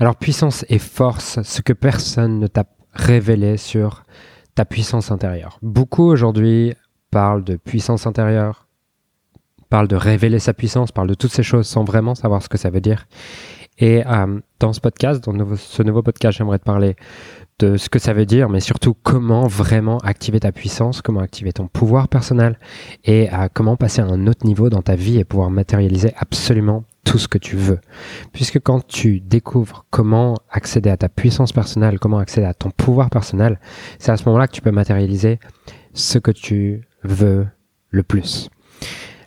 Alors puissance et force, ce que personne ne t'a révélé sur ta puissance intérieure. Beaucoup aujourd'hui parlent de puissance intérieure, parlent de révéler sa puissance, parlent de toutes ces choses sans vraiment savoir ce que ça veut dire. Et euh, dans ce podcast, dans ce nouveau podcast, j'aimerais te parler de ce que ça veut dire, mais surtout comment vraiment activer ta puissance, comment activer ton pouvoir personnel et euh, comment passer à un autre niveau dans ta vie et pouvoir matérialiser absolument tout ce que tu veux. Puisque quand tu découvres comment accéder à ta puissance personnelle, comment accéder à ton pouvoir personnel, c'est à ce moment-là que tu peux matérialiser ce que tu veux le plus.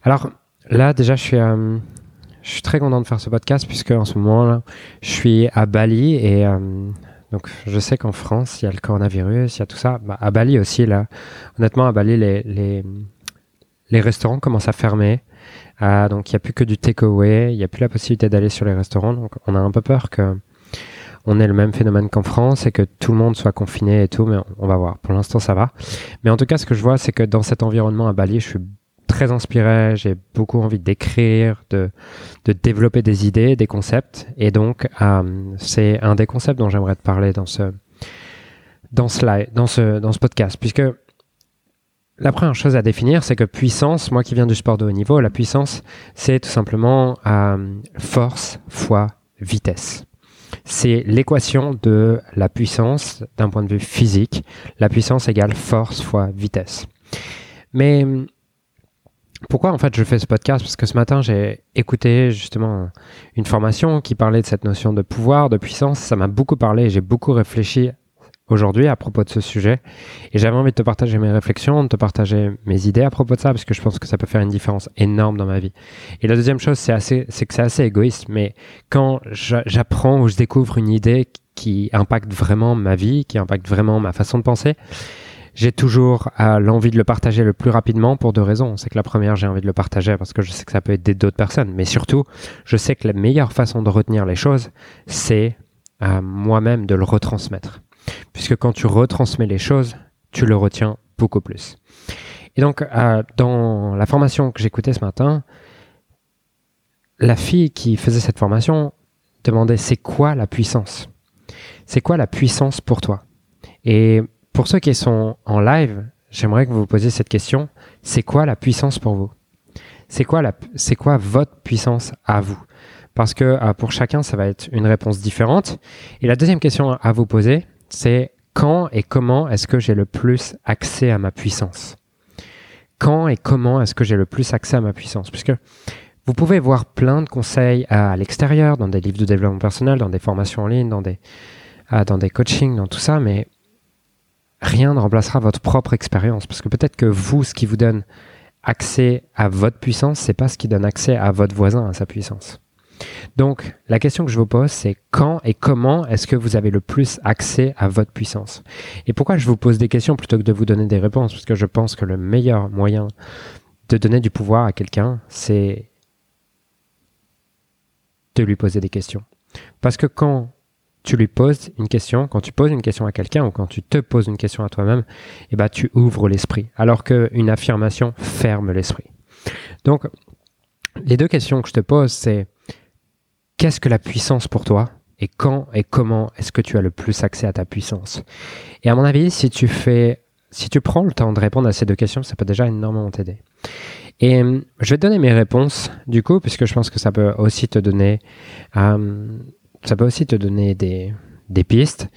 Alors là, déjà, je suis, euh, je suis très content de faire ce podcast puisque en ce moment-là, je suis à Bali et euh, donc je sais qu'en France, il y a le coronavirus, il y a tout ça. Bah, à Bali aussi, là, honnêtement, à Bali, les, les, les restaurants commencent à fermer. Ah, donc il n'y a plus que du takeaway, il n'y a plus la possibilité d'aller sur les restaurants. Donc on a un peu peur que on ait le même phénomène qu'en France et que tout le monde soit confiné et tout, mais on va voir. Pour l'instant, ça va. Mais en tout cas, ce que je vois, c'est que dans cet environnement à Bali, je suis très inspiré, j'ai beaucoup envie d'écrire, de, de développer des idées, des concepts. Et donc, euh, c'est un des concepts dont j'aimerais te parler dans ce, dans ce, dans ce, dans ce podcast, puisque la première chose à définir, c'est que puissance, moi qui viens du sport de haut niveau, la puissance, c'est tout simplement euh, force fois vitesse. C'est l'équation de la puissance d'un point de vue physique. La puissance égale force fois vitesse. Mais pourquoi en fait je fais ce podcast? Parce que ce matin j'ai écouté justement une formation qui parlait de cette notion de pouvoir, de puissance. Ça m'a beaucoup parlé j'ai beaucoup réfléchi aujourd'hui à propos de ce sujet. Et j'avais envie de te partager mes réflexions, de te partager mes idées à propos de ça, parce que je pense que ça peut faire une différence énorme dans ma vie. Et la deuxième chose, c'est assez, c'est que c'est assez égoïste, mais quand j'apprends ou je découvre une idée qui impacte vraiment ma vie, qui impacte vraiment ma façon de penser, j'ai toujours euh, l'envie de le partager le plus rapidement pour deux raisons. C'est que la première, j'ai envie de le partager parce que je sais que ça peut aider d'autres personnes. Mais surtout, je sais que la meilleure façon de retenir les choses, c'est euh, moi-même de le retransmettre. Puisque quand tu retransmets les choses, tu le retiens beaucoup plus. Et donc, euh, dans la formation que j'écoutais ce matin, la fille qui faisait cette formation demandait c'est quoi la puissance? C'est quoi la puissance pour toi? Et pour ceux qui sont en live, j'aimerais que vous vous posiez cette question. C'est quoi la puissance pour vous? C'est quoi, quoi votre puissance à vous? Parce que euh, pour chacun, ça va être une réponse différente. Et la deuxième question à vous poser, c'est quand et comment est-ce que j'ai le plus accès à ma puissance Quand et comment est-ce que j'ai le plus accès à ma puissance? Puisque vous pouvez voir plein de conseils à, l'extérieur, dans des livres de développement personnel, dans des formations en ligne, dans des, dans des coachings, dans tout ça, mais rien ne remplacera votre propre expérience. Parce que peut-être que vous, ce qui vous donne accès à votre puissance, c'est pas ce qui donne accès à votre voisin à sa puissance. Donc, la question que je vous pose, c'est quand et comment est-ce que vous avez le plus accès à votre puissance? Et pourquoi je vous pose des questions plutôt que de vous donner des réponses? Parce que je pense que le meilleur moyen de donner du pouvoir à quelqu'un, c'est de lui poser des questions. Parce que quand tu lui poses une question, quand tu poses une question à quelqu'un ou quand tu te poses une question à toi-même, eh ben, tu ouvres l'esprit. Alors qu'une affirmation ferme l'esprit. Donc, les deux questions que je te pose, c'est qu'est-ce que la puissance pour toi et quand et comment est-ce que tu as le plus accès à ta puissance? Et à mon avis, si tu fais, si tu prends le temps de répondre à ces deux questions, ça peut déjà énormément t'aider. Et euh, je vais te donner mes réponses du coup, puisque je pense que ça peut aussi te donner, euh, ça peut aussi te donner des, des pistes.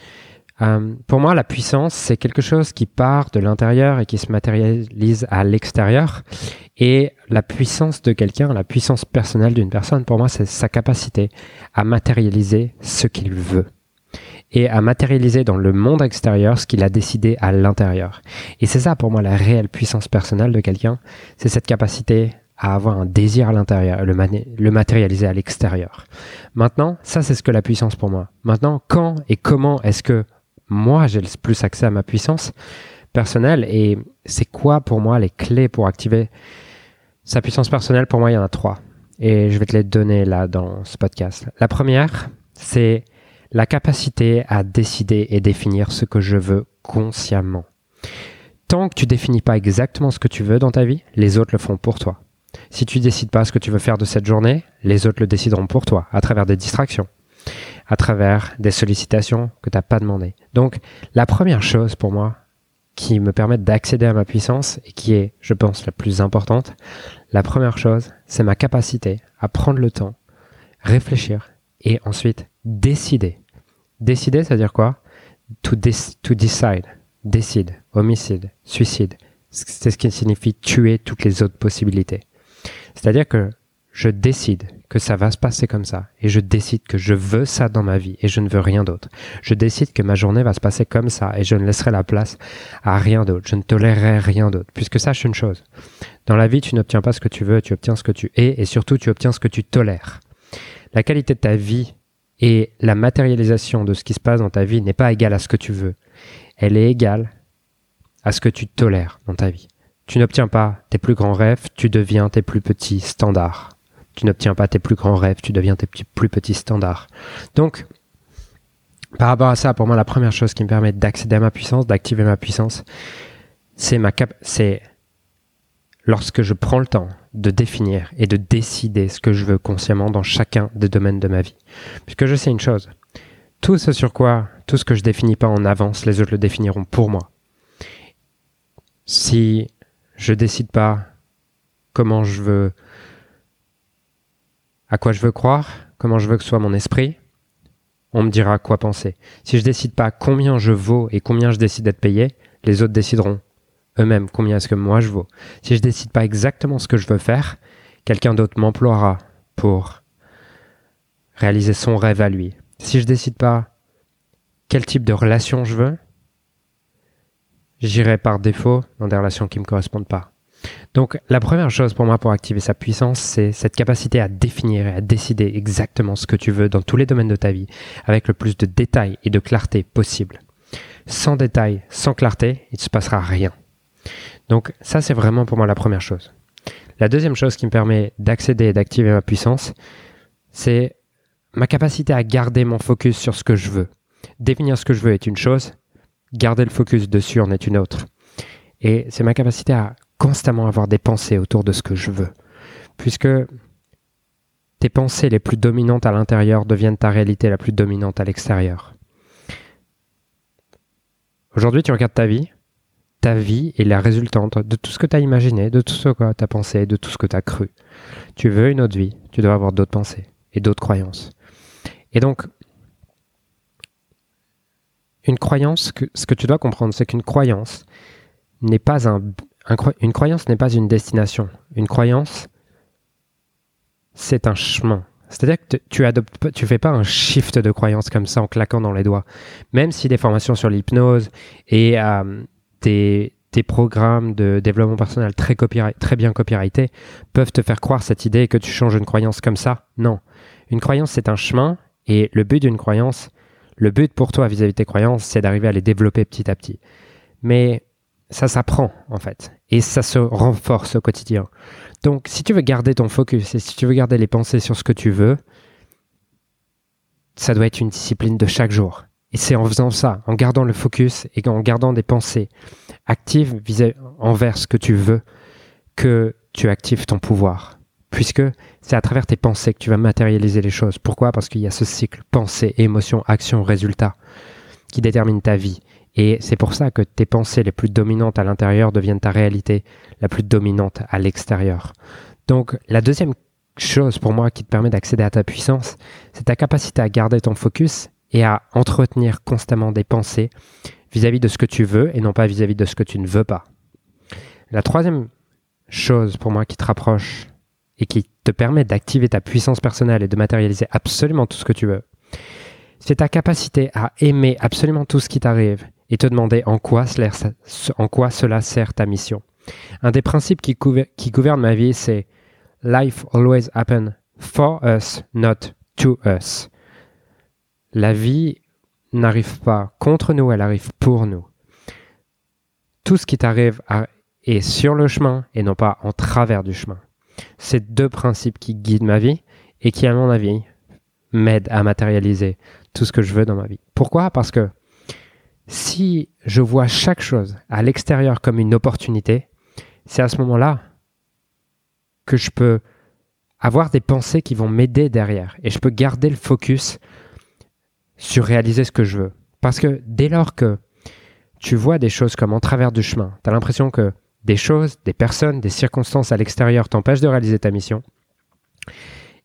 Euh, pour moi, la puissance, c'est quelque chose qui part de l'intérieur et qui se matérialise à l'extérieur. Et la puissance de quelqu'un, la puissance personnelle d'une personne, pour moi, c'est sa capacité à matérialiser ce qu'il veut et à matérialiser dans le monde extérieur ce qu'il a décidé à l'intérieur. Et c'est ça pour moi la réelle puissance personnelle de quelqu'un, c'est cette capacité à avoir un désir à l'intérieur le, le matérialiser à l'extérieur. Maintenant, ça c'est ce que la puissance pour moi. Maintenant, quand et comment est-ce que moi j'ai le plus accès à ma puissance personnelle et c'est quoi pour moi les clés pour activer sa puissance personnelle? Pour moi, il y en a trois et je vais te les donner là dans ce podcast. La première, c'est la capacité à décider et définir ce que je veux consciemment. Tant que tu définis pas exactement ce que tu veux dans ta vie, les autres le font pour toi. Si tu décides pas ce que tu veux faire de cette journée, les autres le décideront pour toi à travers des distractions, à travers des sollicitations que tu n'as pas demandées. Donc, la première chose pour moi qui me permet d'accéder à ma puissance et qui est, je pense, la plus importante, la première chose, c'est ma capacité à prendre le temps, réfléchir et ensuite décider. Décider, c'est-à-dire quoi? To, to decide, décide, homicide, suicide. C'est ce qui signifie tuer toutes les autres possibilités. C'est-à-dire que je décide que ça va se passer comme ça et je décide que je veux ça dans ma vie et je ne veux rien d'autre. Je décide que ma journée va se passer comme ça et je ne laisserai la place à rien d'autre. Je ne tolérerai rien d'autre. Puisque sache une chose, dans la vie, tu n'obtiens pas ce que tu veux, tu obtiens ce que tu es et surtout tu obtiens ce que tu tolères. La qualité de ta vie et la matérialisation de ce qui se passe dans ta vie n'est pas égale à ce que tu veux. Elle est égale à ce que tu tolères dans ta vie. Tu n'obtiens pas tes plus grands rêves, tu deviens tes plus petits standards. Tu n'obtiens pas tes plus grands rêves, tu deviens tes plus petits standards. Donc, par rapport à ça, pour moi, la première chose qui me permet d'accéder à ma puissance, d'activer ma puissance, c'est ma cap c'est lorsque je prends le temps de définir et de décider ce que je veux consciemment dans chacun des domaines de ma vie. Puisque je sais une chose, tout ce sur quoi, tout ce que je définis pas en avance, les autres le définiront pour moi. Si je décide pas comment je veux, à quoi je veux croire, comment je veux que soit mon esprit, on me dira quoi penser. Si je décide pas combien je vaux et combien je décide d'être payé, les autres décideront eux-mêmes combien est-ce que moi je vaux. Si je décide pas exactement ce que je veux faire, quelqu'un d'autre m'emploiera pour réaliser son rêve à lui. Si je décide pas quel type de relation je veux, j'irai par défaut dans des relations qui ne me correspondent pas. Donc la première chose pour moi pour activer sa puissance, c'est cette capacité à définir et à décider exactement ce que tu veux dans tous les domaines de ta vie, avec le plus de détails et de clarté possible. Sans détails, sans clarté, il ne se passera rien. Donc ça, c'est vraiment pour moi la première chose. La deuxième chose qui me permet d'accéder et d'activer ma puissance, c'est ma capacité à garder mon focus sur ce que je veux. Définir ce que je veux est une chose, garder le focus dessus en est une autre. Et c'est ma capacité à constamment avoir des pensées autour de ce que je veux. Puisque tes pensées les plus dominantes à l'intérieur deviennent ta réalité la plus dominante à l'extérieur. Aujourd'hui, tu regardes ta vie, ta vie est la résultante de tout ce que tu as imaginé, de tout ce que tu as pensé, de tout ce que tu as cru. Tu veux une autre vie, tu dois avoir d'autres pensées et d'autres croyances. Et donc, une croyance, ce que tu dois comprendre, c'est qu'une croyance n'est pas un, une croyance n'est pas une destination. Une croyance, c'est un chemin. C'est-à-dire que tu adoptes, tu fais pas un shift de croyance comme ça en claquant dans les doigts. Même si des formations sur l'hypnose et euh, tes, programmes de développement personnel très, très bien copyrightés peuvent te faire croire cette idée que tu changes une croyance comme ça. Non. Une croyance, c'est un chemin et le but d'une croyance, le but pour toi vis-à-vis de tes croyances, c'est d'arriver à les développer petit à petit. Mais ça s'apprend en fait et ça se renforce au quotidien. Donc si tu veux garder ton focus et si tu veux garder les pensées sur ce que tu veux, ça doit être une discipline de chaque jour. Et c'est en faisant ça, en gardant le focus et en gardant des pensées actives envers ce que tu veux, que tu actives ton pouvoir. Puisque c'est à travers tes pensées que tu vas matérialiser les choses. Pourquoi? Parce qu'il y a ce cycle pensée, émotion, action, résultat qui détermine ta vie. Et c'est pour ça que tes pensées les plus dominantes à l'intérieur deviennent ta réalité la plus dominante à l'extérieur. Donc la deuxième chose pour moi qui te permet d'accéder à ta puissance, c'est ta capacité à garder ton focus et à entretenir constamment des pensées vis-à-vis de ce que tu veux et non pas vis-à-vis de ce que tu ne veux pas. La troisième chose pour moi qui te rapproche et qui te permet d'activer ta puissance personnelle et de matérialiser absolument tout ce que tu veux, c'est ta capacité à aimer absolument tout ce qui t'arrive et te demander en quoi, cela, sert ta mission. Un des principes qui, qui gouverne ma vie, c'est Life always happen for us, not to us. La vie n'arrive pas contre nous, elle arrive pour nous. Tout ce qui t'arrive est sur le chemin et non pas en travers du chemin. C'est deux principes qui guident ma vie et qui, à mon avis, m'aident à matérialiser tout ce que je veux dans ma vie. Pourquoi? Parce que si je vois chaque chose à l'extérieur comme une opportunité, c'est à ce moment-là que je peux avoir des pensées qui vont m'aider derrière et je peux garder le focus sur réaliser ce que je veux. Parce que dès lors que tu vois des choses comme en travers du chemin, tu as l'impression que des choses, des personnes, des circonstances à l'extérieur t'empêchent de réaliser ta mission,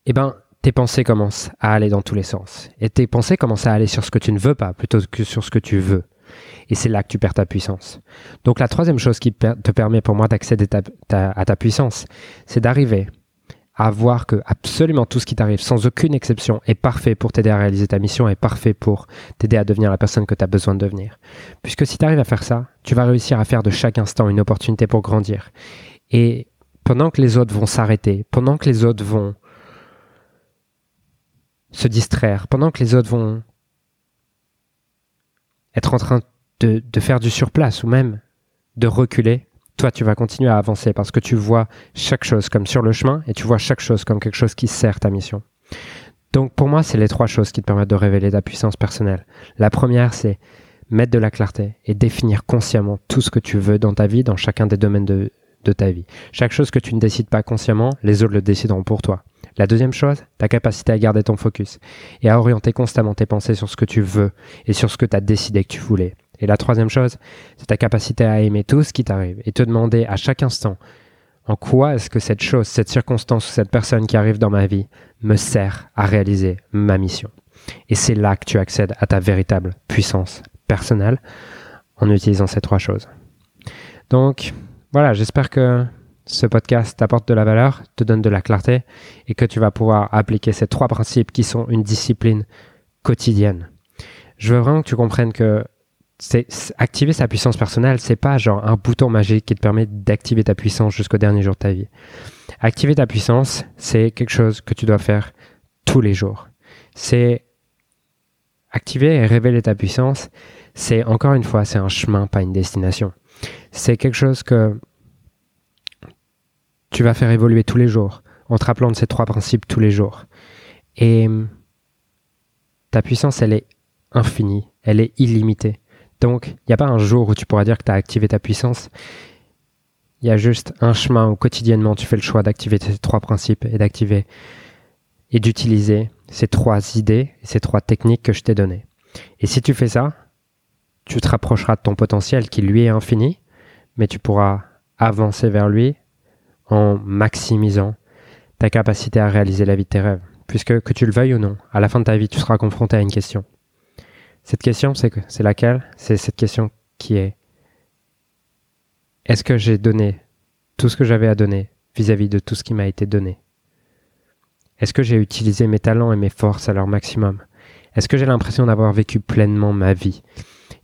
eh ben, tes pensées commencent à aller dans tous les sens. Et tes pensées commencent à aller sur ce que tu ne veux pas plutôt que sur ce que tu veux. Et c'est là que tu perds ta puissance. Donc la troisième chose qui te permet pour moi d'accéder à ta puissance, c'est d'arriver à voir que absolument tout ce qui t'arrive, sans aucune exception, est parfait pour t'aider à réaliser ta mission, est parfait pour t'aider à devenir la personne que tu as besoin de devenir. Puisque si tu arrives à faire ça, tu vas réussir à faire de chaque instant une opportunité pour grandir. Et pendant que les autres vont s'arrêter, pendant que les autres vont se distraire, pendant que les autres vont être en train de, de faire du surplace ou même de reculer, toi, tu vas continuer à avancer parce que tu vois chaque chose comme sur le chemin et tu vois chaque chose comme quelque chose qui sert ta mission. Donc pour moi, c'est les trois choses qui te permettent de révéler ta puissance personnelle. La première, c'est mettre de la clarté et définir consciemment tout ce que tu veux dans ta vie, dans chacun des domaines de, de ta vie. Chaque chose que tu ne décides pas consciemment, les autres le décideront pour toi. La deuxième chose, ta capacité à garder ton focus et à orienter constamment tes pensées sur ce que tu veux et sur ce que tu as décidé que tu voulais. Et la troisième chose, c'est ta capacité à aimer tout ce qui t'arrive et te demander à chaque instant en quoi est-ce que cette chose, cette circonstance ou cette personne qui arrive dans ma vie me sert à réaliser ma mission? Et c'est là que tu accèdes à ta véritable puissance personnelle en utilisant ces trois choses. Donc voilà, j'espère que ce podcast t'apporte de la valeur, te donne de la clarté et que tu vas pouvoir appliquer ces trois principes qui sont une discipline quotidienne. Je veux vraiment que tu comprennes que c'est activer sa puissance personnelle, c'est pas genre un bouton magique qui te permet d'activer ta puissance jusqu'au dernier jour de ta vie. Activer ta puissance, c'est quelque chose que tu dois faire tous les jours. C'est activer et révéler ta puissance, c'est encore une fois, c'est un chemin, pas une destination. C'est quelque chose que tu vas faire évoluer tous les jours en te rappelant de ces trois principes tous les jours. Et ta puissance, elle est infinie, elle est illimitée. Donc, il n'y a pas un jour où tu pourras dire que tu as activé ta puissance. Il y a juste un chemin où quotidiennement tu fais le choix d'activer ces trois principes et d'activer et d'utiliser ces trois idées ces trois techniques que je t'ai données. Et si tu fais ça, tu te rapprocheras de ton potentiel qui lui est infini, mais tu pourras avancer vers lui en maximisant ta capacité à réaliser la vie de tes rêves. Puisque que tu le veuilles ou non, à la fin de ta vie, tu seras confronté à une question. Cette question, c'est, c'est laquelle? C'est cette question qui est est-ce que j'ai donné tout ce que j'avais à donner vis-à-vis de tout ce qui m'a été donné? Est-ce que j'ai utilisé mes talents et mes forces à leur maximum? Est-ce que j'ai l'impression d'avoir vécu pleinement ma vie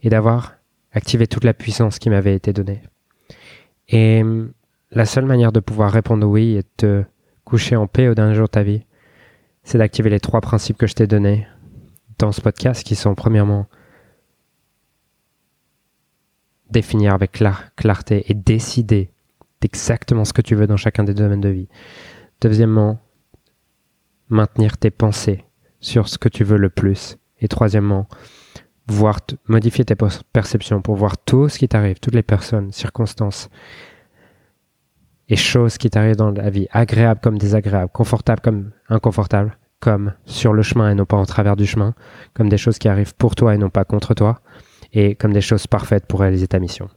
et d'avoir activé toute la puissance qui m'avait été donnée? Et la seule manière de pouvoir répondre oui et de te coucher en paix au dernier jour de ta vie, c'est d'activer les trois principes que je t'ai donnés dans ce podcast qui sont premièrement définir avec clarté et décider d'exactement ce que tu veux dans chacun des domaines de vie. Deuxièmement, maintenir tes pensées sur ce que tu veux le plus. Et troisièmement, voir modifier tes perceptions pour voir tout ce qui t'arrive, toutes les personnes, circonstances et choses qui t'arrivent dans la vie, agréables comme désagréables, confortables comme inconfortables, comme sur le chemin et non pas en travers du chemin, comme des choses qui arrivent pour toi et non pas contre toi, et comme des choses parfaites pour réaliser ta mission.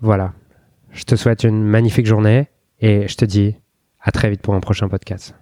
Voilà. Je te souhaite une magnifique journée et je te dis à très vite pour un prochain podcast.